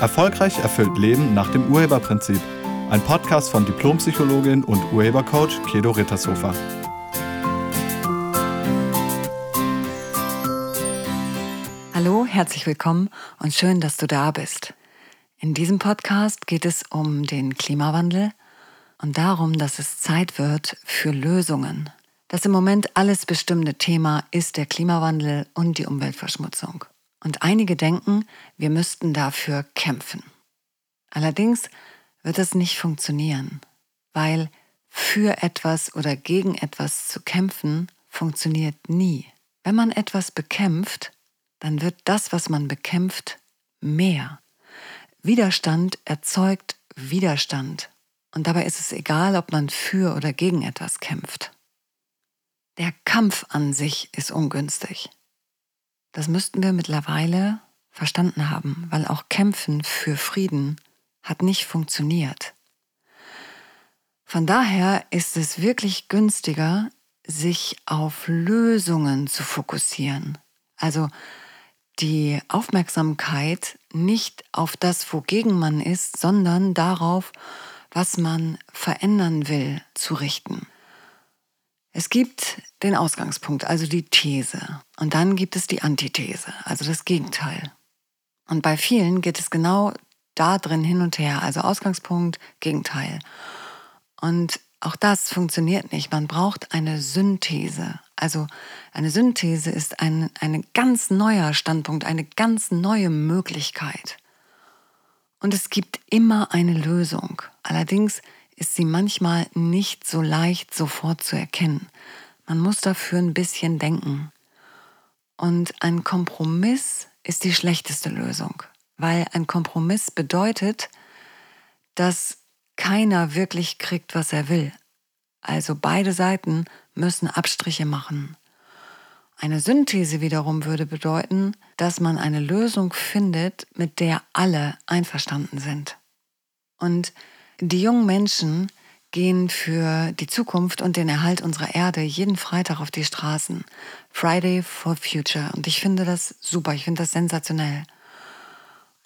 Erfolgreich erfüllt Leben nach dem Urheberprinzip. Ein Podcast von Diplompsychologin und Urhebercoach Kedo Rittershofer. Hallo, herzlich willkommen und schön, dass du da bist. In diesem Podcast geht es um den Klimawandel und darum, dass es Zeit wird für Lösungen. Das im Moment alles bestimmende Thema ist der Klimawandel und die Umweltverschmutzung. Und einige denken, wir müssten dafür kämpfen. Allerdings wird es nicht funktionieren, weil für etwas oder gegen etwas zu kämpfen funktioniert nie. Wenn man etwas bekämpft, dann wird das, was man bekämpft, mehr. Widerstand erzeugt Widerstand. Und dabei ist es egal, ob man für oder gegen etwas kämpft. Der Kampf an sich ist ungünstig. Das müssten wir mittlerweile verstanden haben, weil auch Kämpfen für Frieden hat nicht funktioniert. Von daher ist es wirklich günstiger, sich auf Lösungen zu fokussieren. Also die Aufmerksamkeit nicht auf das, wogegen man ist, sondern darauf, was man verändern will, zu richten. Es gibt den Ausgangspunkt, also die These. Und dann gibt es die Antithese, also das Gegenteil. Und bei vielen geht es genau da drin hin und her, also Ausgangspunkt, Gegenteil. Und auch das funktioniert nicht. Man braucht eine Synthese. Also eine Synthese ist ein, ein ganz neuer Standpunkt, eine ganz neue Möglichkeit. Und es gibt immer eine Lösung. Allerdings ist sie manchmal nicht so leicht sofort zu erkennen. Man muss dafür ein bisschen denken. Und ein Kompromiss ist die schlechteste Lösung, weil ein Kompromiss bedeutet, dass keiner wirklich kriegt, was er will. Also beide Seiten müssen Abstriche machen. Eine Synthese wiederum würde bedeuten, dass man eine Lösung findet, mit der alle einverstanden sind. Und die jungen Menschen gehen für die Zukunft und den Erhalt unserer Erde jeden Freitag auf die Straßen. Friday for Future. Und ich finde das super, ich finde das sensationell.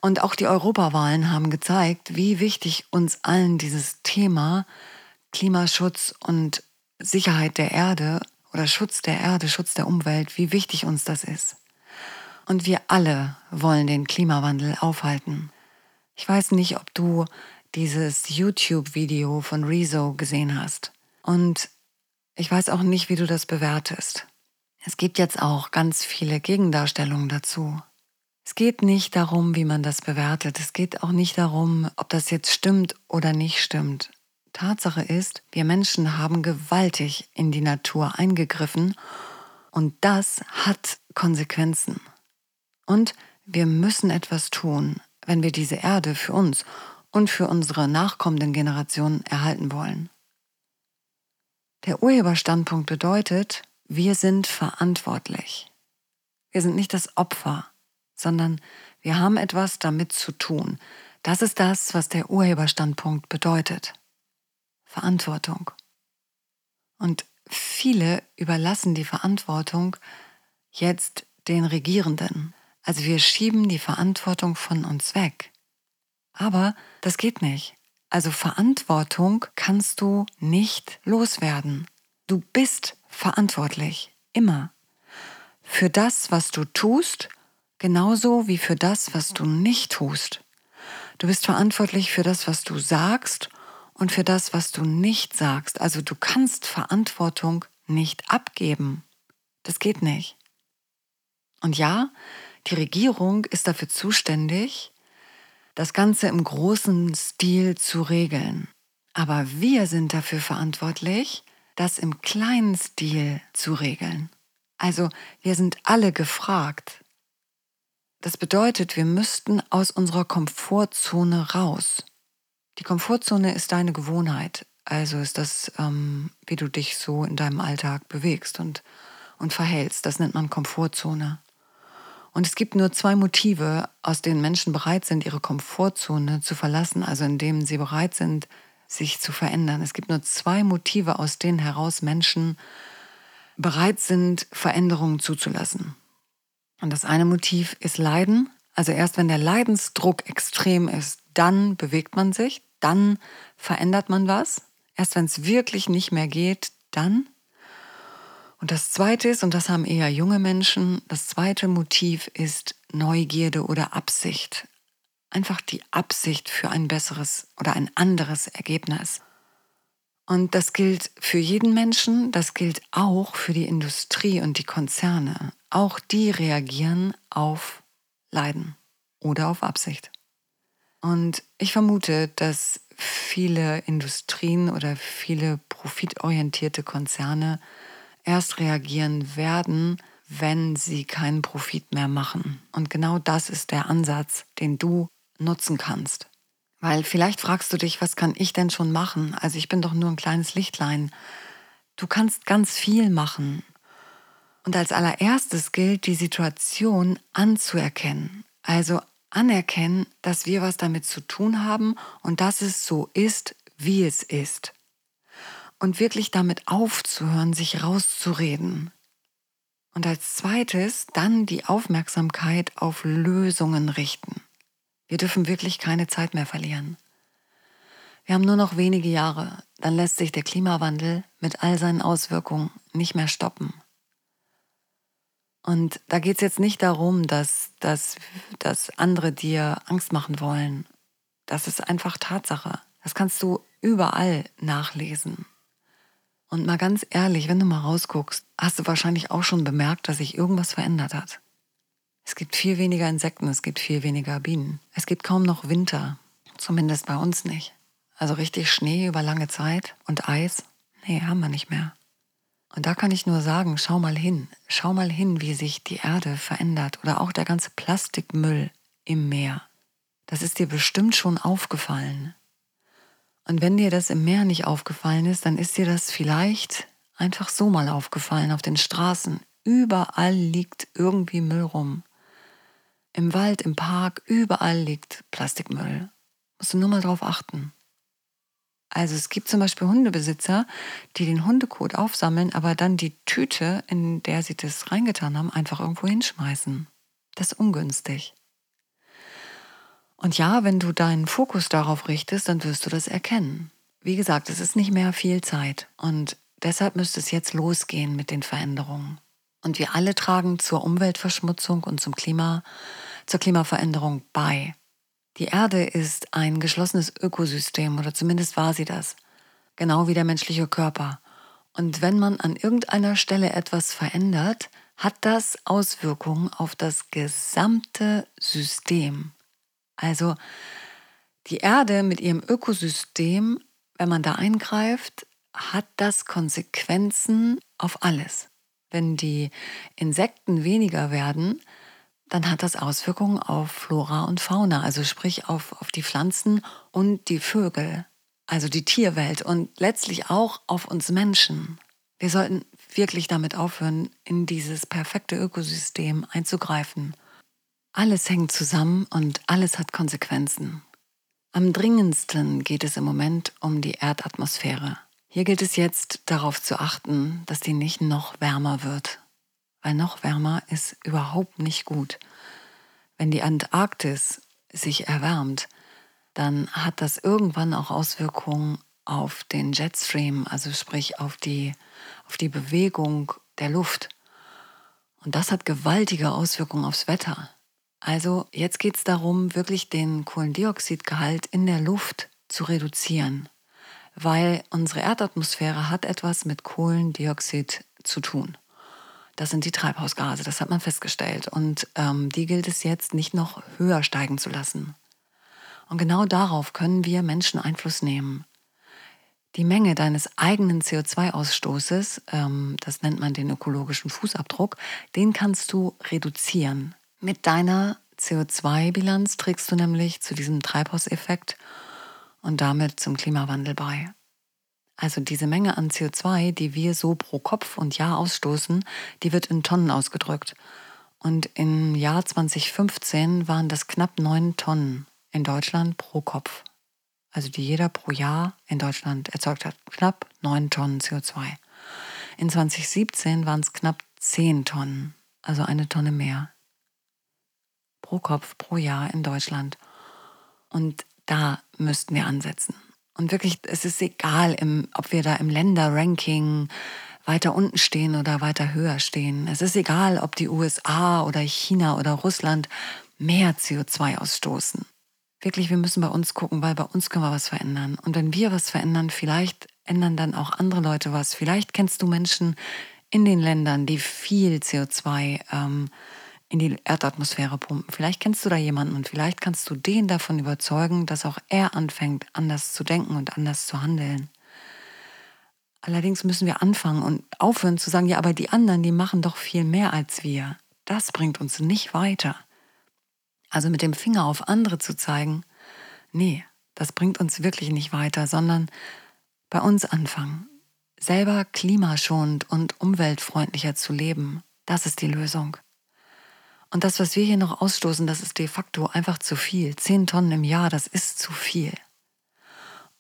Und auch die Europawahlen haben gezeigt, wie wichtig uns allen dieses Thema Klimaschutz und Sicherheit der Erde oder Schutz der Erde, Schutz der Umwelt, wie wichtig uns das ist. Und wir alle wollen den Klimawandel aufhalten. Ich weiß nicht, ob du dieses YouTube-Video von Rezo gesehen hast. Und ich weiß auch nicht, wie du das bewertest. Es gibt jetzt auch ganz viele Gegendarstellungen dazu. Es geht nicht darum, wie man das bewertet. Es geht auch nicht darum, ob das jetzt stimmt oder nicht stimmt. Tatsache ist, wir Menschen haben gewaltig in die Natur eingegriffen und das hat Konsequenzen. Und wir müssen etwas tun, wenn wir diese Erde für uns und für unsere nachkommenden Generationen erhalten wollen. Der Urheberstandpunkt bedeutet, wir sind verantwortlich. Wir sind nicht das Opfer, sondern wir haben etwas damit zu tun. Das ist das, was der Urheberstandpunkt bedeutet. Verantwortung. Und viele überlassen die Verantwortung jetzt den Regierenden. Also wir schieben die Verantwortung von uns weg. Aber das geht nicht. Also Verantwortung kannst du nicht loswerden. Du bist verantwortlich, immer. Für das, was du tust, genauso wie für das, was du nicht tust. Du bist verantwortlich für das, was du sagst und für das, was du nicht sagst. Also du kannst Verantwortung nicht abgeben. Das geht nicht. Und ja, die Regierung ist dafür zuständig, das Ganze im großen Stil zu regeln. Aber wir sind dafür verantwortlich, das im kleinen Stil zu regeln. Also wir sind alle gefragt. Das bedeutet, wir müssten aus unserer Komfortzone raus. Die Komfortzone ist deine Gewohnheit. Also ist das, ähm, wie du dich so in deinem Alltag bewegst und, und verhältst. Das nennt man Komfortzone. Und es gibt nur zwei Motive, aus denen Menschen bereit sind, ihre Komfortzone zu verlassen, also indem sie bereit sind, sich zu verändern. Es gibt nur zwei Motive, aus denen heraus Menschen bereit sind, Veränderungen zuzulassen. Und das eine Motiv ist Leiden, Also erst wenn der Leidensdruck extrem ist, dann bewegt man sich, dann verändert man was. Erst wenn es wirklich nicht mehr geht, dann. Und das Zweite ist, und das haben eher junge Menschen, das zweite Motiv ist Neugierde oder Absicht. Einfach die Absicht für ein besseres oder ein anderes Ergebnis. Und das gilt für jeden Menschen, das gilt auch für die Industrie und die Konzerne. Auch die reagieren auf Leiden oder auf Absicht. Und ich vermute, dass viele Industrien oder viele profitorientierte Konzerne erst reagieren werden, wenn sie keinen Profit mehr machen. Und genau das ist der Ansatz, den du nutzen kannst. Weil vielleicht fragst du dich, was kann ich denn schon machen? Also ich bin doch nur ein kleines Lichtlein. Du kannst ganz viel machen. Und als allererstes gilt, die Situation anzuerkennen. Also anerkennen, dass wir was damit zu tun haben und dass es so ist, wie es ist. Und wirklich damit aufzuhören, sich rauszureden. Und als zweites dann die Aufmerksamkeit auf Lösungen richten. Wir dürfen wirklich keine Zeit mehr verlieren. Wir haben nur noch wenige Jahre, dann lässt sich der Klimawandel mit all seinen Auswirkungen nicht mehr stoppen. Und da geht es jetzt nicht darum, dass, dass, dass andere dir Angst machen wollen. Das ist einfach Tatsache. Das kannst du überall nachlesen. Und mal ganz ehrlich, wenn du mal rausguckst, hast du wahrscheinlich auch schon bemerkt, dass sich irgendwas verändert hat. Es gibt viel weniger Insekten, es gibt viel weniger Bienen. Es gibt kaum noch Winter, zumindest bei uns nicht. Also richtig Schnee über lange Zeit und Eis, nee, haben wir nicht mehr. Und da kann ich nur sagen, schau mal hin, schau mal hin, wie sich die Erde verändert oder auch der ganze Plastikmüll im Meer. Das ist dir bestimmt schon aufgefallen. Und wenn dir das im Meer nicht aufgefallen ist, dann ist dir das vielleicht einfach so mal aufgefallen auf den Straßen. Überall liegt irgendwie Müll rum. Im Wald, im Park, überall liegt Plastikmüll. Musst du nur mal drauf achten. Also es gibt zum Beispiel Hundebesitzer, die den Hundekot aufsammeln, aber dann die Tüte, in der sie das reingetan haben, einfach irgendwo hinschmeißen. Das ist ungünstig. Und ja, wenn du deinen Fokus darauf richtest, dann wirst du das erkennen. Wie gesagt, es ist nicht mehr viel Zeit und deshalb müsste es jetzt losgehen mit den Veränderungen. Und wir alle tragen zur Umweltverschmutzung und zum Klima, zur Klimaveränderung bei. Die Erde ist ein geschlossenes Ökosystem oder zumindest war sie das. Genau wie der menschliche Körper. Und wenn man an irgendeiner Stelle etwas verändert, hat das Auswirkungen auf das gesamte System. Also die Erde mit ihrem Ökosystem, wenn man da eingreift, hat das Konsequenzen auf alles. Wenn die Insekten weniger werden, dann hat das Auswirkungen auf Flora und Fauna, also sprich auf, auf die Pflanzen und die Vögel, also die Tierwelt und letztlich auch auf uns Menschen. Wir sollten wirklich damit aufhören, in dieses perfekte Ökosystem einzugreifen. Alles hängt zusammen und alles hat Konsequenzen. Am dringendsten geht es im Moment um die Erdatmosphäre. Hier gilt es jetzt darauf zu achten, dass die nicht noch wärmer wird. Weil noch wärmer ist überhaupt nicht gut. Wenn die Antarktis sich erwärmt, dann hat das irgendwann auch Auswirkungen auf den Jetstream, also sprich auf die, auf die Bewegung der Luft. Und das hat gewaltige Auswirkungen aufs Wetter. Also jetzt geht es darum, wirklich den Kohlendioxidgehalt in der Luft zu reduzieren weil unsere Erdatmosphäre hat etwas mit Kohlendioxid zu tun. Das sind die Treibhausgase, das hat man festgestellt. Und ähm, die gilt es jetzt nicht noch höher steigen zu lassen. Und genau darauf können wir Menschen Einfluss nehmen. Die Menge deines eigenen CO2-Ausstoßes, ähm, das nennt man den ökologischen Fußabdruck, den kannst du reduzieren. Mit deiner CO2-Bilanz trägst du nämlich zu diesem Treibhauseffekt und damit zum Klimawandel bei. Also diese Menge an CO2, die wir so pro Kopf und Jahr ausstoßen, die wird in Tonnen ausgedrückt. Und im Jahr 2015 waren das knapp neun Tonnen in Deutschland pro Kopf. Also die jeder pro Jahr in Deutschland erzeugt hat. Knapp neun Tonnen CO2. In 2017 waren es knapp zehn Tonnen, also eine Tonne mehr. Pro Kopf pro Jahr in Deutschland. Und da müssten wir ansetzen. Und wirklich, es ist egal, im, ob wir da im Länderranking weiter unten stehen oder weiter höher stehen. Es ist egal, ob die USA oder China oder Russland mehr CO2 ausstoßen. Wirklich, wir müssen bei uns gucken, weil bei uns können wir was verändern. Und wenn wir was verändern, vielleicht ändern dann auch andere Leute was. Vielleicht kennst du Menschen in den Ländern, die viel CO2 ähm, in die Erdatmosphäre pumpen. Vielleicht kennst du da jemanden und vielleicht kannst du den davon überzeugen, dass auch er anfängt, anders zu denken und anders zu handeln. Allerdings müssen wir anfangen und aufhören zu sagen, ja, aber die anderen, die machen doch viel mehr als wir. Das bringt uns nicht weiter. Also mit dem Finger auf andere zu zeigen, nee, das bringt uns wirklich nicht weiter, sondern bei uns anfangen. Selber klimaschonend und umweltfreundlicher zu leben, das ist die Lösung. Und das, was wir hier noch ausstoßen, das ist de facto einfach zu viel. Zehn Tonnen im Jahr, das ist zu viel.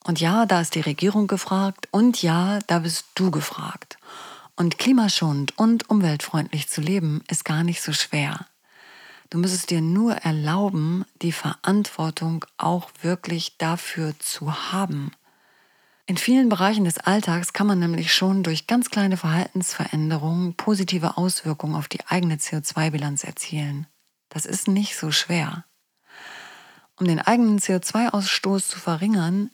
Und ja, da ist die Regierung gefragt und ja, da bist du gefragt. Und klimaschonend und umweltfreundlich zu leben ist gar nicht so schwer. Du müsstest dir nur erlauben, die Verantwortung auch wirklich dafür zu haben. In vielen Bereichen des Alltags kann man nämlich schon durch ganz kleine Verhaltensveränderungen positive Auswirkungen auf die eigene CO2-Bilanz erzielen. Das ist nicht so schwer. Um den eigenen CO2-Ausstoß zu verringern,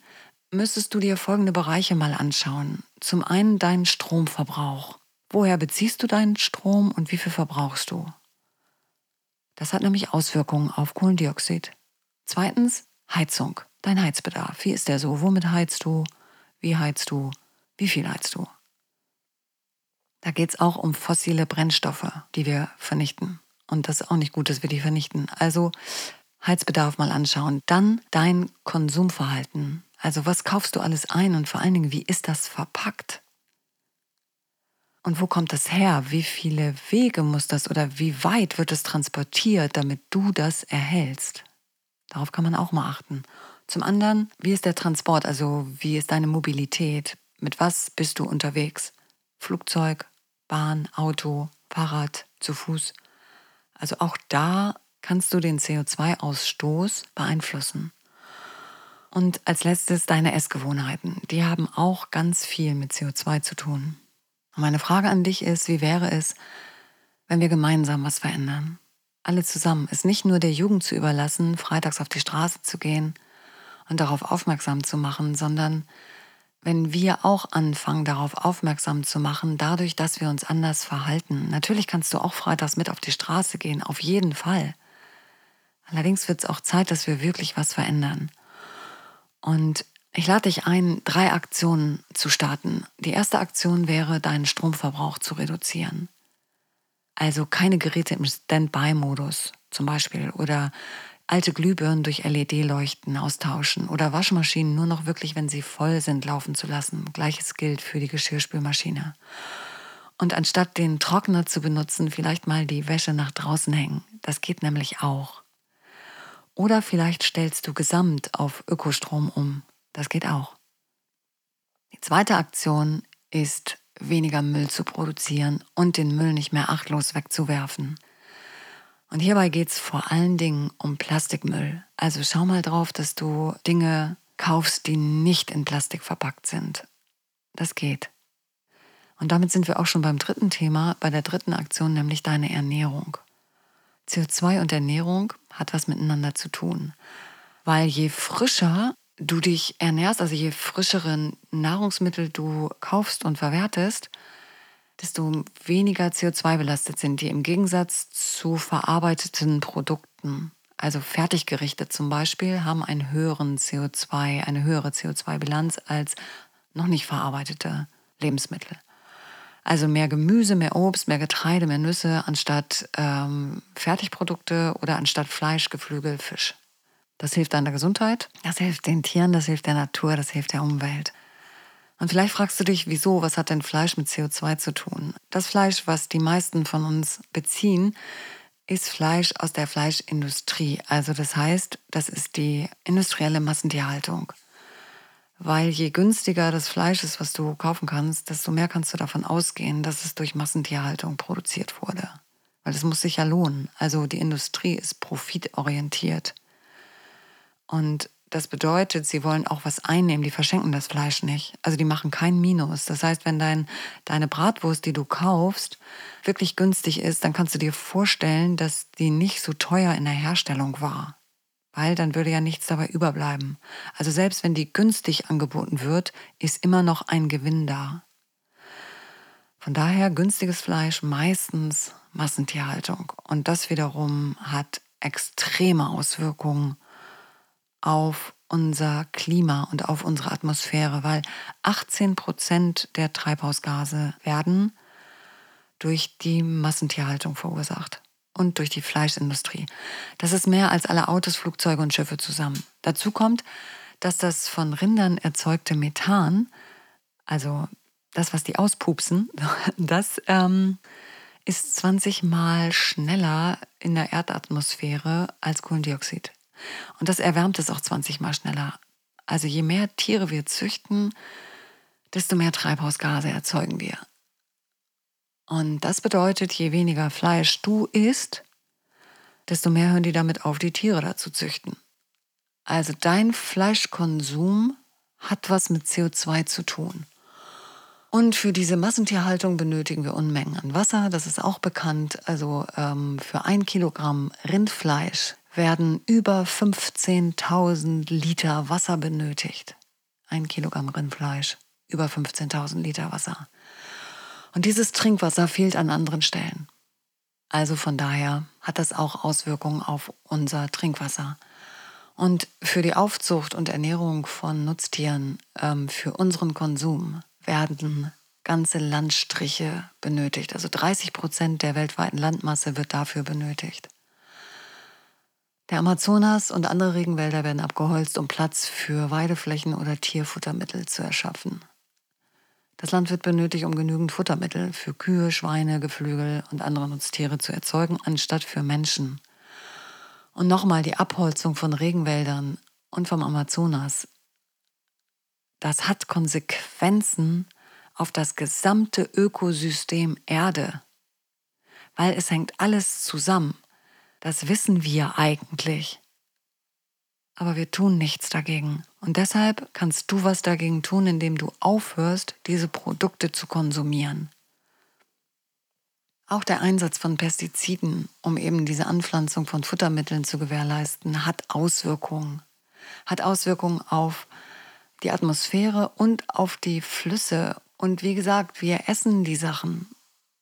müsstest du dir folgende Bereiche mal anschauen. Zum einen deinen Stromverbrauch. Woher beziehst du deinen Strom und wie viel verbrauchst du? Das hat nämlich Auswirkungen auf Kohlendioxid. Zweitens Heizung. Dein Heizbedarf. Wie ist der so? Womit heizt du? Wie heizt du? Wie viel heizt du? Da geht es auch um fossile Brennstoffe, die wir vernichten. Und das ist auch nicht gut, dass wir die vernichten. Also Heizbedarf mal anschauen. Dann dein Konsumverhalten. Also was kaufst du alles ein und vor allen Dingen, wie ist das verpackt? Und wo kommt das her? Wie viele Wege muss das oder wie weit wird es transportiert, damit du das erhältst? Darauf kann man auch mal achten. Zum anderen, wie ist der Transport? Also wie ist deine Mobilität? Mit was bist du unterwegs? Flugzeug, Bahn, Auto, Fahrrad, zu Fuß? Also auch da kannst du den CO2-Ausstoß beeinflussen. Und als letztes deine Essgewohnheiten. Die haben auch ganz viel mit CO2 zu tun. Und meine Frage an dich ist, wie wäre es, wenn wir gemeinsam was verändern? Alle zusammen. Es nicht nur der Jugend zu überlassen, freitags auf die Straße zu gehen und darauf aufmerksam zu machen, sondern wenn wir auch anfangen, darauf aufmerksam zu machen, dadurch, dass wir uns anders verhalten. Natürlich kannst du auch freitags mit auf die Straße gehen, auf jeden Fall. Allerdings wird es auch Zeit, dass wir wirklich was verändern. Und ich lade dich ein, drei Aktionen zu starten. Die erste Aktion wäre, deinen Stromverbrauch zu reduzieren. Also keine Geräte im Standby-Modus zum Beispiel oder alte Glühbirnen durch LED-Leuchten austauschen oder Waschmaschinen nur noch wirklich, wenn sie voll sind, laufen zu lassen. Gleiches gilt für die Geschirrspülmaschine. Und anstatt den Trockner zu benutzen, vielleicht mal die Wäsche nach draußen hängen. Das geht nämlich auch. Oder vielleicht stellst du gesamt auf Ökostrom um. Das geht auch. Die zweite Aktion ist, weniger Müll zu produzieren und den Müll nicht mehr achtlos wegzuwerfen. Und hierbei geht es vor allen Dingen um Plastikmüll. Also schau mal drauf, dass du Dinge kaufst, die nicht in Plastik verpackt sind. Das geht. Und damit sind wir auch schon beim dritten Thema, bei der dritten Aktion, nämlich deine Ernährung. CO2 und Ernährung hat was miteinander zu tun. Weil je frischer du dich ernährst, also je frischere Nahrungsmittel du kaufst und verwertest, desto weniger CO2 belastet sind die im Gegensatz zu verarbeiteten Produkten. Also Fertiggerichte zum Beispiel haben einen höheren CO2, eine höhere CO2-Bilanz als noch nicht verarbeitete Lebensmittel. Also mehr Gemüse, mehr Obst, mehr Getreide, mehr Nüsse anstatt ähm, Fertigprodukte oder anstatt Fleisch, Geflügel, Fisch. Das hilft deiner Gesundheit, das hilft den Tieren, das hilft der Natur, das hilft der Umwelt. Und vielleicht fragst du dich, wieso, was hat denn Fleisch mit CO2 zu tun? Das Fleisch, was die meisten von uns beziehen, ist Fleisch aus der Fleischindustrie. Also das heißt, das ist die industrielle Massentierhaltung. Weil je günstiger das Fleisch ist, was du kaufen kannst, desto mehr kannst du davon ausgehen, dass es durch Massentierhaltung produziert wurde. weil es muss sich ja lohnen. Also die Industrie ist profitorientiert. Und das bedeutet, sie wollen auch was einnehmen, die verschenken das Fleisch nicht. Also die machen kein Minus. Das heißt, wenn dein, deine Bratwurst, die du kaufst, wirklich günstig ist, dann kannst du dir vorstellen, dass die nicht so teuer in der Herstellung war. Weil dann würde ja nichts dabei überbleiben. Also selbst wenn die günstig angeboten wird, ist immer noch ein Gewinn da. Von daher günstiges Fleisch meistens Massentierhaltung. Und das wiederum hat extreme Auswirkungen auf unser Klima und auf unsere Atmosphäre, weil 18 Prozent der Treibhausgase werden durch die Massentierhaltung verursacht und durch die Fleischindustrie. Das ist mehr als alle Autos, Flugzeuge und Schiffe zusammen. Dazu kommt, dass das von Rindern erzeugte Methan, also das, was die auspupsen, das ähm, ist 20 Mal schneller in der Erdatmosphäre als Kohlendioxid. Und das erwärmt es auch 20 Mal schneller. Also je mehr Tiere wir züchten, desto mehr Treibhausgase erzeugen wir. Und das bedeutet, je weniger Fleisch du isst, desto mehr hören die damit auf, die Tiere dazu züchten. Also dein Fleischkonsum hat was mit CO2 zu tun. Und für diese Massentierhaltung benötigen wir Unmengen an Wasser, das ist auch bekannt. Also ähm, für ein Kilogramm Rindfleisch werden über 15.000 Liter Wasser benötigt. Ein Kilogramm Rindfleisch, über 15.000 Liter Wasser. Und dieses Trinkwasser fehlt an anderen Stellen. Also von daher hat das auch Auswirkungen auf unser Trinkwasser. Und für die Aufzucht und Ernährung von Nutztieren, ähm, für unseren Konsum, werden ganze Landstriche benötigt. Also 30 Prozent der weltweiten Landmasse wird dafür benötigt. Der Amazonas und andere Regenwälder werden abgeholzt, um Platz für Weideflächen oder Tierfuttermittel zu erschaffen. Das Land wird benötigt, um genügend Futtermittel für Kühe, Schweine, Geflügel und andere Nutztiere zu erzeugen, anstatt für Menschen. Und nochmal die Abholzung von Regenwäldern und vom Amazonas das hat Konsequenzen auf das gesamte Ökosystem Erde, weil es hängt alles zusammen. Das wissen wir eigentlich. Aber wir tun nichts dagegen. Und deshalb kannst du was dagegen tun, indem du aufhörst, diese Produkte zu konsumieren. Auch der Einsatz von Pestiziden, um eben diese Anpflanzung von Futtermitteln zu gewährleisten, hat Auswirkungen. Hat Auswirkungen auf die Atmosphäre und auf die Flüsse. Und wie gesagt, wir essen die Sachen.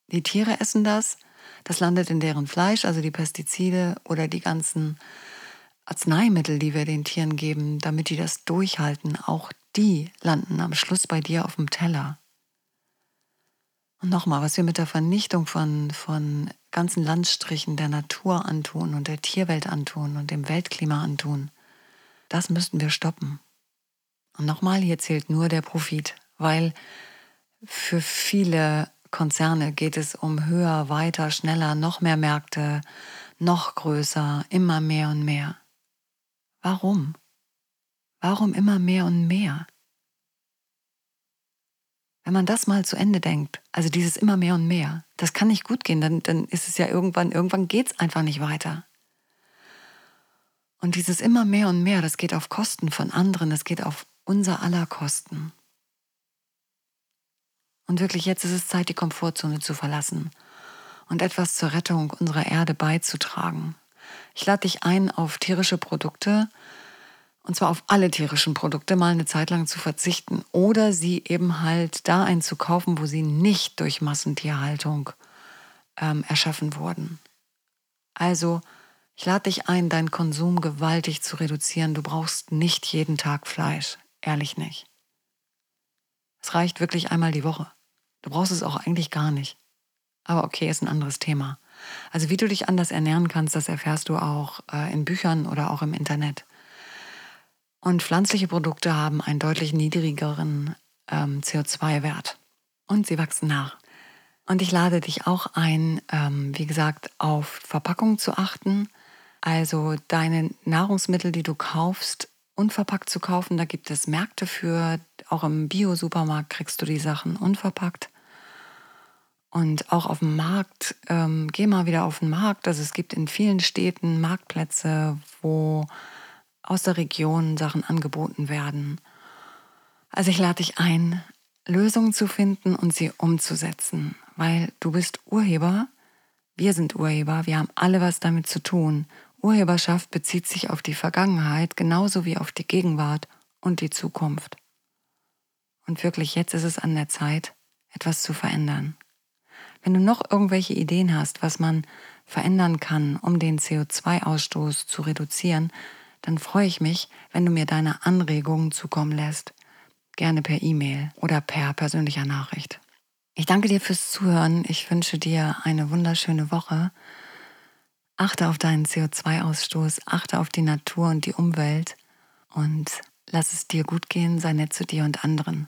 Die Tiere essen das, das landet in deren Fleisch, also die Pestizide oder die ganzen Arzneimittel, die wir den Tieren geben, damit die das durchhalten. Auch die landen am Schluss bei dir auf dem Teller. Und nochmal, was wir mit der Vernichtung von, von ganzen Landstrichen der Natur antun und der Tierwelt antun und dem Weltklima antun, das müssten wir stoppen. Und nochmal, hier zählt nur der Profit, weil für viele Konzerne geht es um höher, weiter, schneller, noch mehr Märkte, noch größer, immer mehr und mehr. Warum? Warum immer mehr und mehr? Wenn man das mal zu Ende denkt, also dieses immer mehr und mehr, das kann nicht gut gehen, dann, dann ist es ja irgendwann, irgendwann geht es einfach nicht weiter. Und dieses immer mehr und mehr, das geht auf Kosten von anderen, das geht auf unser aller Kosten. Und wirklich jetzt ist es Zeit, die Komfortzone zu verlassen und etwas zur Rettung unserer Erde beizutragen. Ich lade dich ein, auf tierische Produkte, und zwar auf alle tierischen Produkte, mal eine Zeit lang zu verzichten oder sie eben halt da einzukaufen, wo sie nicht durch Massentierhaltung ähm, erschaffen wurden. Also, ich lade dich ein, deinen Konsum gewaltig zu reduzieren. Du brauchst nicht jeden Tag Fleisch. Ehrlich nicht. Es reicht wirklich einmal die Woche. Du brauchst es auch eigentlich gar nicht. Aber okay, ist ein anderes Thema. Also wie du dich anders ernähren kannst, das erfährst du auch äh, in Büchern oder auch im Internet. Und pflanzliche Produkte haben einen deutlich niedrigeren ähm, CO2-Wert. Und sie wachsen nach. Und ich lade dich auch ein, ähm, wie gesagt, auf Verpackung zu achten. Also deine Nahrungsmittel, die du kaufst, unverpackt zu kaufen. Da gibt es Märkte für. Auch im Bio-Supermarkt kriegst du die Sachen unverpackt. Und auch auf dem Markt, ähm, geh mal wieder auf den Markt. Also es gibt in vielen Städten Marktplätze, wo aus der Region Sachen angeboten werden. Also ich lade dich ein, Lösungen zu finden und sie umzusetzen, weil du bist Urheber, wir sind Urheber, wir haben alle was damit zu tun. Urheberschaft bezieht sich auf die Vergangenheit genauso wie auf die Gegenwart und die Zukunft. Und wirklich, jetzt ist es an der Zeit, etwas zu verändern. Wenn du noch irgendwelche Ideen hast, was man verändern kann, um den CO2-Ausstoß zu reduzieren, dann freue ich mich, wenn du mir deine Anregungen zukommen lässt. Gerne per E-Mail oder per persönlicher Nachricht. Ich danke dir fürs Zuhören. Ich wünsche dir eine wunderschöne Woche. Achte auf deinen CO2-Ausstoß, achte auf die Natur und die Umwelt und lass es dir gut gehen, sei nett zu dir und anderen.